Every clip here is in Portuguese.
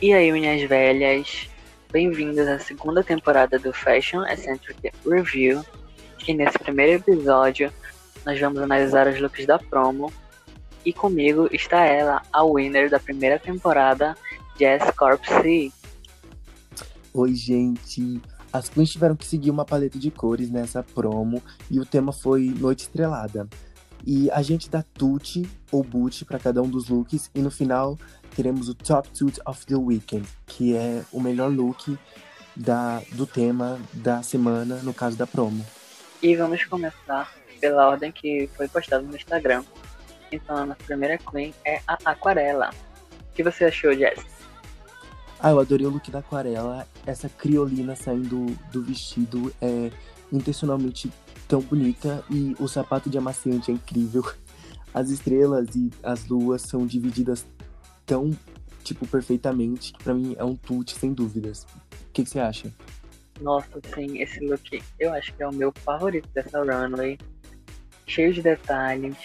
E aí, minhas velhas, bem-vindas à segunda temporada do Fashion Eccentric Review. E nesse primeiro episódio, nós vamos analisar os looks da promo. E comigo está ela, a winner da primeira temporada, Jess Corpsey. Oi, gente. As queens tiveram que seguir uma paleta de cores nessa promo e o tema foi Noite Estrelada. E a gente dá tute ou boot para cada um dos looks e no final teremos o Top Toot of the Weekend, que é o melhor look da, do tema da semana, no caso da promo. E vamos começar pela ordem que foi postada no Instagram. Então a nossa primeira queen é a Aquarela. O que você achou, Jess? Ah, eu adorei o look da Aquarela. Essa criolina saindo do vestido é intencionalmente tão bonita e o sapato de amaciante é incrível. As estrelas e as luas são divididas tão, tipo, perfeitamente que pra mim é um tute, sem dúvidas. O que, você acha? Nossa, sim, esse look eu acho que é o meu favorito dessa runway. Cheio de detalhes.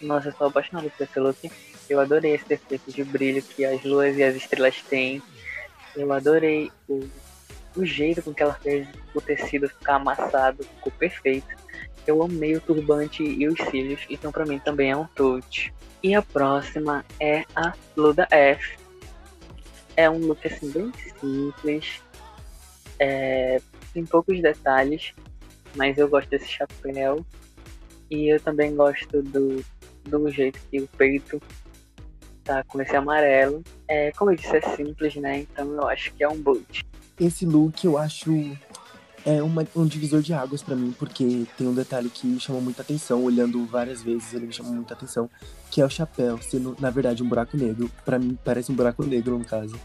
Nossa, eu sou apaixonado por esse look. Eu adorei esse efeito de brilho que as luas e as estrelas têm. Eu adorei o, o jeito com que ela fez o tecido ficar amassado, ficou perfeito. Eu amei o turbante e os cílios, então pra mim também é um touch. E a próxima é a Luda F. É um look assim bem simples, é, tem poucos detalhes, mas eu gosto desse chapéu. E eu também gosto do, do jeito que o peito tá com esse amarelo. É, como eu disse, é simples, né? Então eu acho que é um boot. Esse look eu acho é uma, um divisor de águas para mim, porque tem um detalhe que me chamou muita atenção, olhando várias vezes ele me chamou muita atenção, que é o chapéu, sendo na verdade um buraco negro. para mim parece um buraco negro no caso.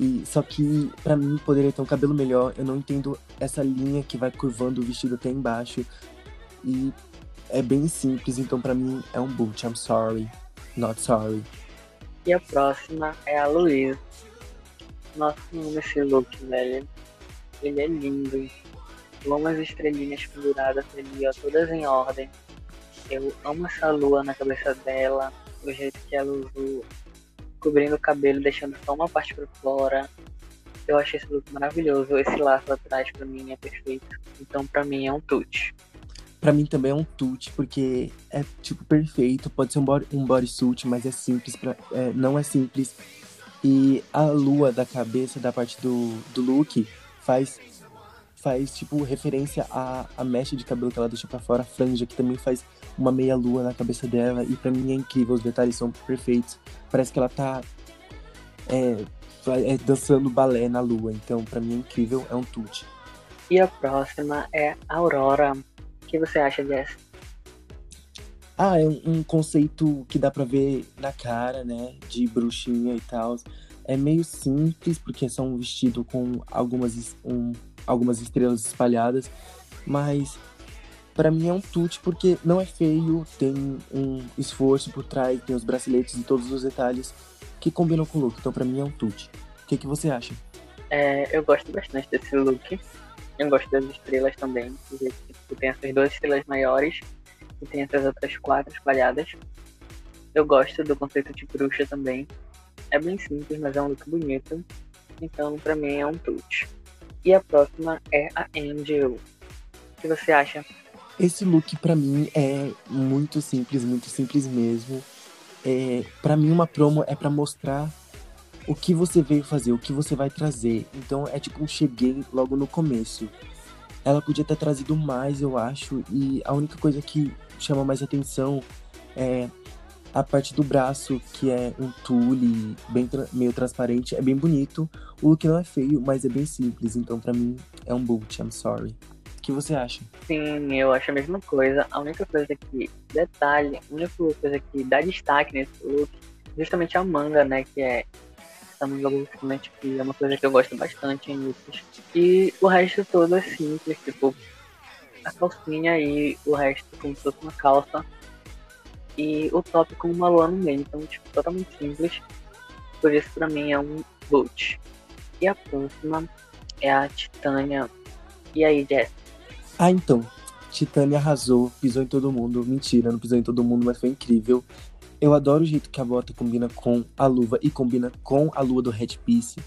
E só que para mim poderia ter um cabelo melhor. Eu não entendo essa linha que vai curvando o vestido até embaixo. E é bem simples, então para mim é um boot. I'm sorry, not sorry. E a próxima é a Luísa. Nossa, esse look, velho. Ele é lindo. Longas estrelinhas penduradas ali, ó, todas em ordem. Eu amo essa lua na cabeça dela, o jeito que ela usou, cobrindo o cabelo, deixando só uma parte para fora. Eu achei esse look maravilhoso. Esse laço atrás para mim é perfeito. Então para mim é um tute. Para mim também é um tute, porque é tipo perfeito. Pode ser um, body, um bodysuit, mas é simples, pra, é, não é simples. E a lua da cabeça, da parte do, do look, faz faz tipo referência à, à mecha de cabelo que ela deixa para fora, a franja que também faz uma meia lua na cabeça dela e para mim é incrível, os detalhes são perfeitos. Parece que ela tá é, é, dançando balé na lua, então para mim é incrível, é um tute. E a próxima é Aurora. O que você acha dessa? Ah, é um, um conceito que dá pra ver na cara, né? De bruxinha e tal. É meio simples, porque é só um vestido com algumas, um, algumas estrelas espalhadas, mas para mim é um tute porque não é feio, tem um esforço por trás, tem os braceletes e todos os detalhes que combinam com o look. Então para mim é um tute. O que, que você acha? É, eu gosto bastante desse look. Eu gosto das estrelas também. Tipo, tem essas duas estrelas maiores e tem essas outras quatro espalhadas. Eu gosto do conceito de bruxa também. É bem simples, mas é um look bonito. Então, pra mim, é um touch. E a próxima é a Angel. O que você acha? Esse look, pra mim, é muito simples, muito simples mesmo. É, para mim, uma promo é para mostrar o que você veio fazer, o que você vai trazer. Então, é tipo cheguei logo no começo. Ela podia ter trazido mais, eu acho, e a única coisa que chama mais atenção é a parte do braço, que é um tule bem tra meio transparente, é bem bonito. O look não é feio, mas é bem simples. Então, para mim, é um boot. I'm sorry. O que você acha? Sim, eu acho a mesma coisa. A única coisa que, detalhe, a única coisa que dá destaque nesse look, justamente a manga, né? Que é essa manga justamente que é uma coisa que eu gosto bastante em. E o resto todo é simples, tipo, a calcinha e o resto como se fosse uma calça e o top com uma lua no meio. Então, tipo, totalmente simples. Por isso, pra mim, é um boot. E a próxima é a Titânia. E aí, Jess? Ah, então. Titânia arrasou, pisou em todo mundo. Mentira, não pisou em todo mundo, mas foi incrível. Eu adoro o jeito que a bota combina com a luva e combina com a lua do headpiece.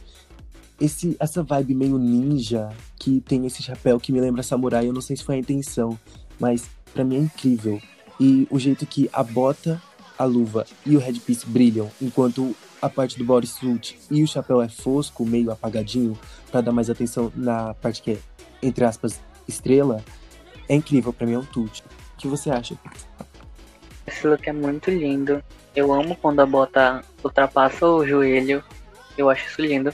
Esse, essa vibe meio ninja que tem esse chapéu que me lembra samurai, eu não sei se foi a intenção, mas para mim é incrível. E o jeito que a bota, a luva e o headpiece brilham, enquanto a parte do bodysuit e o chapéu é fosco, meio apagadinho, para dar mais atenção na parte que é, entre aspas, estrela, é incrível, para mim é um tute. O que você acha? Esse look é muito lindo. Eu amo quando a bota ultrapassa o joelho. Eu acho isso lindo.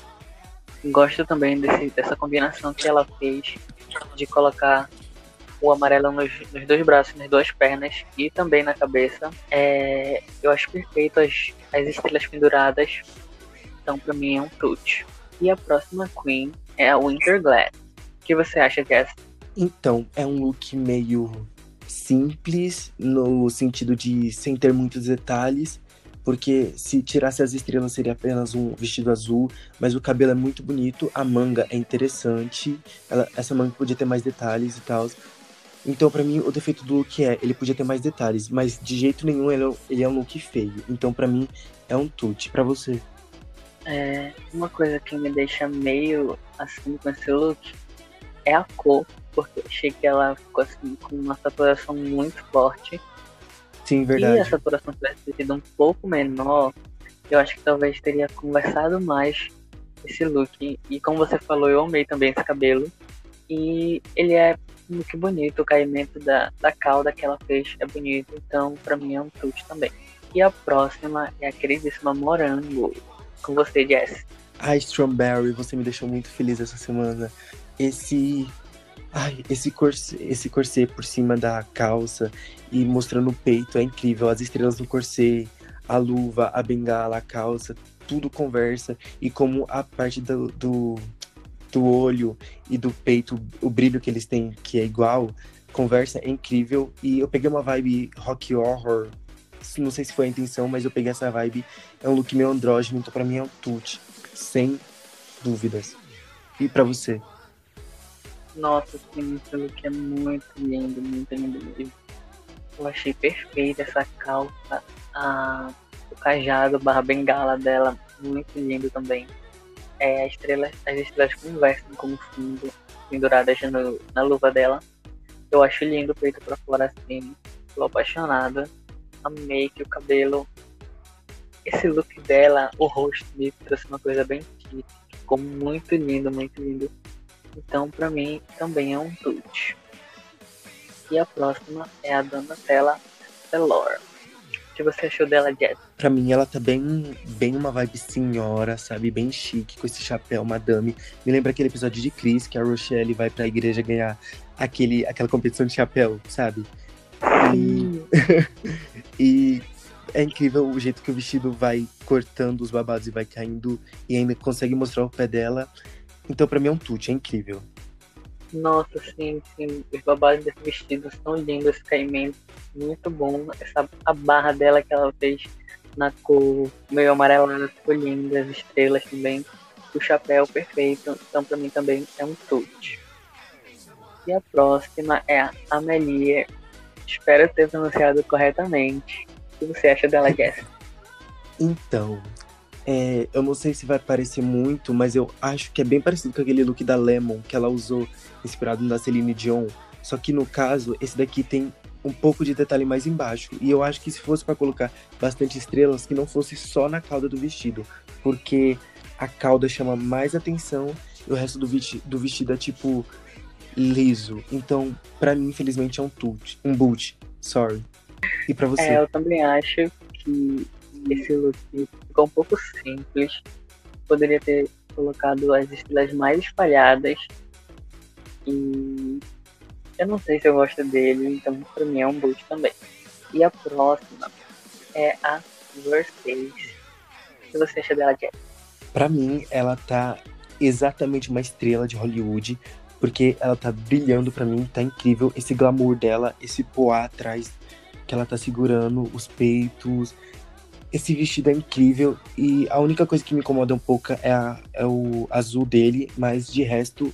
Gosto também desse, dessa combinação que ela fez de colocar o amarelo nos, nos, dois braços, nas duas pernas e também na cabeça. É, eu acho perfeito as, as estrelas penduradas. Então, pra mim, é um tute. E a próxima Queen é a Winter Glass. O que você acha, Jess? Então, é um look meio simples, no sentido de sem ter muitos detalhes, porque se tirasse as estrelas seria apenas um vestido azul, mas o cabelo é muito bonito, a manga é interessante, ela, essa manga podia ter mais detalhes e tal. Então, para mim, o defeito do look é, ele podia ter mais detalhes, mas de jeito nenhum ele, é ele é um look feio. Então, para mim, é um tute. para você? É, uma coisa que me deixa meio assim com esse look é a cor, porque eu achei que ela ficou assim com uma saturação muito forte. Sim, verdade. E a saturação tivesse sido um pouco menor, eu acho que talvez teria conversado mais esse look. E como você falou, eu amei também esse cabelo. E ele é muito bonito, o caimento da, da cauda que ela fez é bonito, então pra mim é um tute também. E a próxima é a queridíssima Morango. Com você, Jess. Ai, Strawberry, você me deixou muito feliz essa semana. Esse. Ai, esse corset, esse corset por cima da calça e mostrando o peito é incrível. As estrelas do corset, a luva, a bengala, a calça, tudo conversa. E como a parte do, do do olho e do peito, o brilho que eles têm, que é igual, conversa é incrível. E eu peguei uma vibe rock horror. Não sei se foi a intenção, mas eu peguei essa vibe. É um look meio andrógeno, então pra mim é um tute. Sem dúvidas. E pra você? Nossa, sim, esse look é muito lindo, muito lindo. Eu achei perfeita essa calça, a, o cajado barra bengala dela, muito lindo também é, as, estrelas, as estrelas conversam como fundo, penduradas no, na luva dela. Eu acho lindo o peito pra fora assim. Tô apaixonada. Amei que o cabelo. Esse look dela, o rosto me trouxe uma coisa bem chique. Ficou muito lindo, muito lindo. Então, pra mim, também é um tute. E a próxima é a Donatella Delore que você achou dela, Jess? Pra mim, ela tá bem, bem uma vibe senhora, sabe? Bem chique, com esse chapéu, madame. Me lembra aquele episódio de Chris, que a Rochelle vai pra igreja ganhar aquele, aquela competição de chapéu, sabe? E... e é incrível o jeito que o vestido vai cortando os babados e vai caindo e ainda consegue mostrar o pé dela. Então, pra mim, é um tute, é incrível. Nossa, sim, sim. Os babados desse vestido são lindos, esse caimento. Muito bom. Essa, a barra dela que ela fez na cor meio amarelada ficou linda. As estrelas também. O chapéu perfeito. Então, pra mim também é um tute. E a próxima é a Amelie. Espero ter pronunciado corretamente. O que você acha dela, Jessica? Então, é, eu não sei se vai parecer muito, mas eu acho que é bem parecido com aquele look da Lemon que ela usou, inspirado na Celine Dion. Só que no caso, esse daqui tem um pouco de detalhe mais embaixo. E eu acho que se fosse para colocar bastante estrelas, que não fosse só na cauda do vestido, porque a cauda chama mais atenção e o resto do, vesti do vestido é tipo liso. Então, para mim, infelizmente, é um tute, um boot. Sorry. E para você? É, eu também acho que esse look ficou um pouco simples. Poderia ter colocado as estrelas mais espalhadas. E eu não sei se eu gosto dele, então pra mim é um boot também. E a próxima é a Versace. O que você acha dela, Jack? Pra mim, ela tá exatamente uma estrela de Hollywood, porque ela tá brilhando pra mim, tá incrível. Esse glamour dela, esse poá atrás que ela tá segurando, os peitos, esse vestido é incrível e a única coisa que me incomoda um pouco é, a, é o azul dele, mas de resto,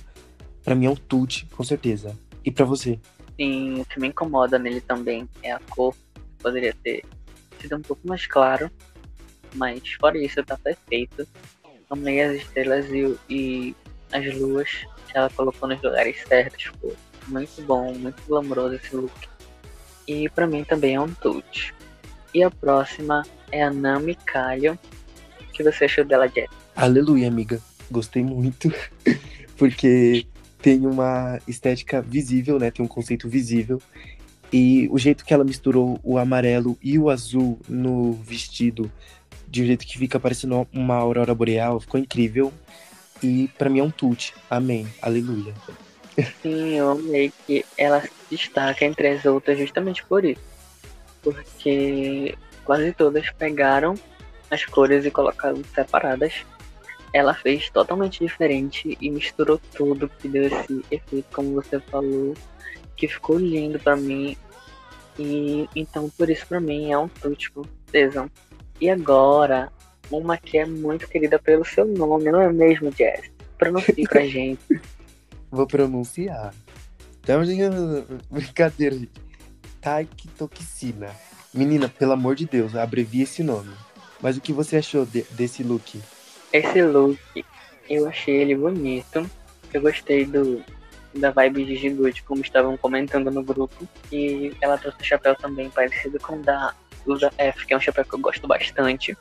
para mim é um tute, com certeza. E para você? Sim, o que me incomoda nele também é a cor. Poderia ter sido um pouco mais claro. Mas fora isso, tá perfeito. Amei as estrelas e, e as luas que ela colocou nos lugares certos. Ficou muito bom, muito glamouroso esse look. E pra mim também é um tute. E a próxima é a Nami. O que você achou dela, Jess? Aleluia, amiga. Gostei muito. Porque tem uma estética visível, né? Tem um conceito visível. E o jeito que ela misturou o amarelo e o azul no vestido, de um jeito que fica parecendo uma aurora boreal, ficou incrível. E para mim é um tute. Amém. Aleluia. Sim, eu amei que ela se destaca entre as outras justamente por isso. Porque quase todas pegaram as cores e colocaram separadas ela fez totalmente diferente e misturou tudo, que deu esse efeito, como você falou, que ficou lindo para mim. E então por isso para mim é um com certeza. E agora, uma que é muito querida pelo seu nome, não é mesmo, Jess? Pronuncie pra gente. Vou pronunciar. Então, brincadeira, gente. Taikitoxina. Menina, pelo amor de Deus, abrevia esse nome. Mas o que você achou de, desse look? Esse look, eu achei ele bonito. Eu gostei do da vibe de Gigute, como estavam comentando no grupo. E ela trouxe um chapéu também parecido com o da Lusa F, que é um chapéu que eu gosto bastante.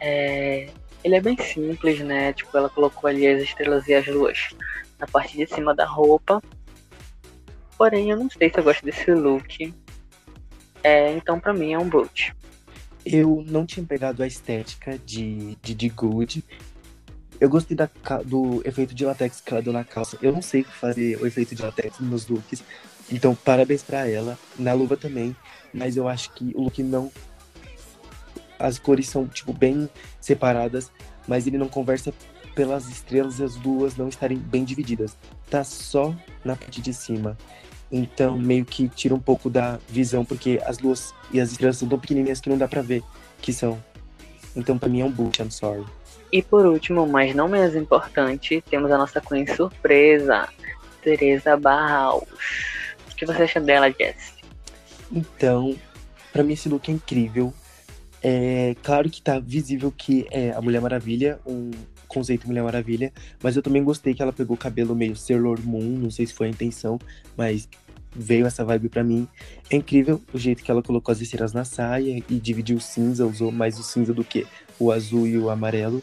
É... Ele é bem simples, né? Tipo, ela colocou ali as estrelas e as luas na parte de cima da roupa. Porém, eu não sei se eu gosto desse look. É, então, pra mim, é um boot. Eu não tinha pegado a estética de, de, de Good. Eu gostei da, do efeito de latex que ela deu na calça. Eu não sei fazer o efeito de latex nos looks. Então, parabéns pra ela. Na luva também. Mas eu acho que o look não. As cores são, tipo, bem separadas. Mas ele não conversa pelas estrelas e as duas não estarem bem divididas. Tá só na parte de cima. Então, meio que tira um pouco da visão, porque as luas e as estrelas são tão pequenininhas que não dá pra ver que são. Então, pra mim é um boot, I'm sorry. E por último, mas não menos importante, temos a nossa Queen surpresa, Teresa Barraus. O que você acha dela, Jess? Então, pra mim esse look é incrível. É claro que tá visível que é a Mulher Maravilha, um conceito Mulher Maravilha, mas eu também gostei que ela pegou o cabelo meio Sailor Moon, não sei se foi a intenção, mas veio essa vibe para mim. É incrível o jeito que ela colocou as estrelas na saia e dividiu o cinza, usou mais o cinza do que o azul e o amarelo.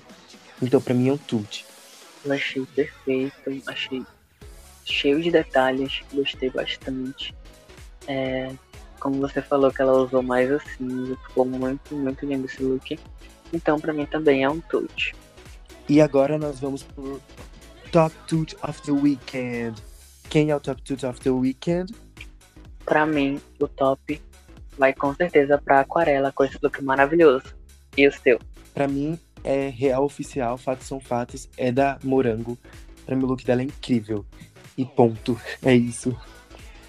Então para mim é um tute. Eu achei perfeito, achei cheio de detalhes, gostei bastante. É, como você falou que ela usou mais cinza, ficou muito, muito lindo esse look. Então para mim também é um tute. E agora nós vamos pro Top Tute of the Weekend. Quem é o Top Tute of the Weekend? Pra mim, o top vai com certeza pra Aquarela com esse look maravilhoso. E o seu? Pra mim, é real oficial, fatos são fatos, é da Morango. Pra mim, o look dela é incrível. E ponto. É isso.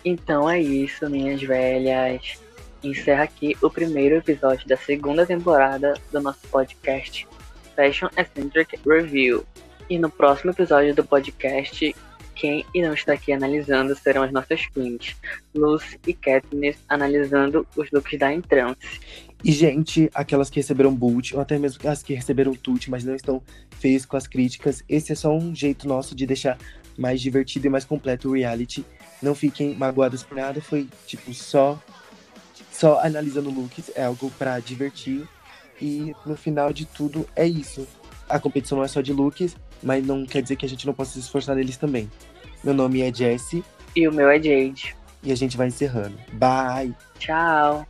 Então é isso, minhas velhas. Encerra aqui o primeiro episódio da segunda temporada do nosso podcast Fashion Eccentric Review. E no próximo episódio do podcast, quem irão estar aqui analisando serão as nossas queens, Luz e Katniss, analisando os looks da Entrance. E, gente, aquelas que receberam boot, ou até mesmo as que receberam tut, mas não estão feias com as críticas, esse é só um jeito nosso de deixar mais divertido e mais completo o reality. Não fiquem magoadas por nada, foi, tipo, só, só analisando looks, é algo para divertir e no final de tudo é isso. A competição não é só de looks, mas não quer dizer que a gente não possa se esforçar neles também. Meu nome é Jesse. E o meu é Jade. E a gente vai encerrando. Bye! Tchau!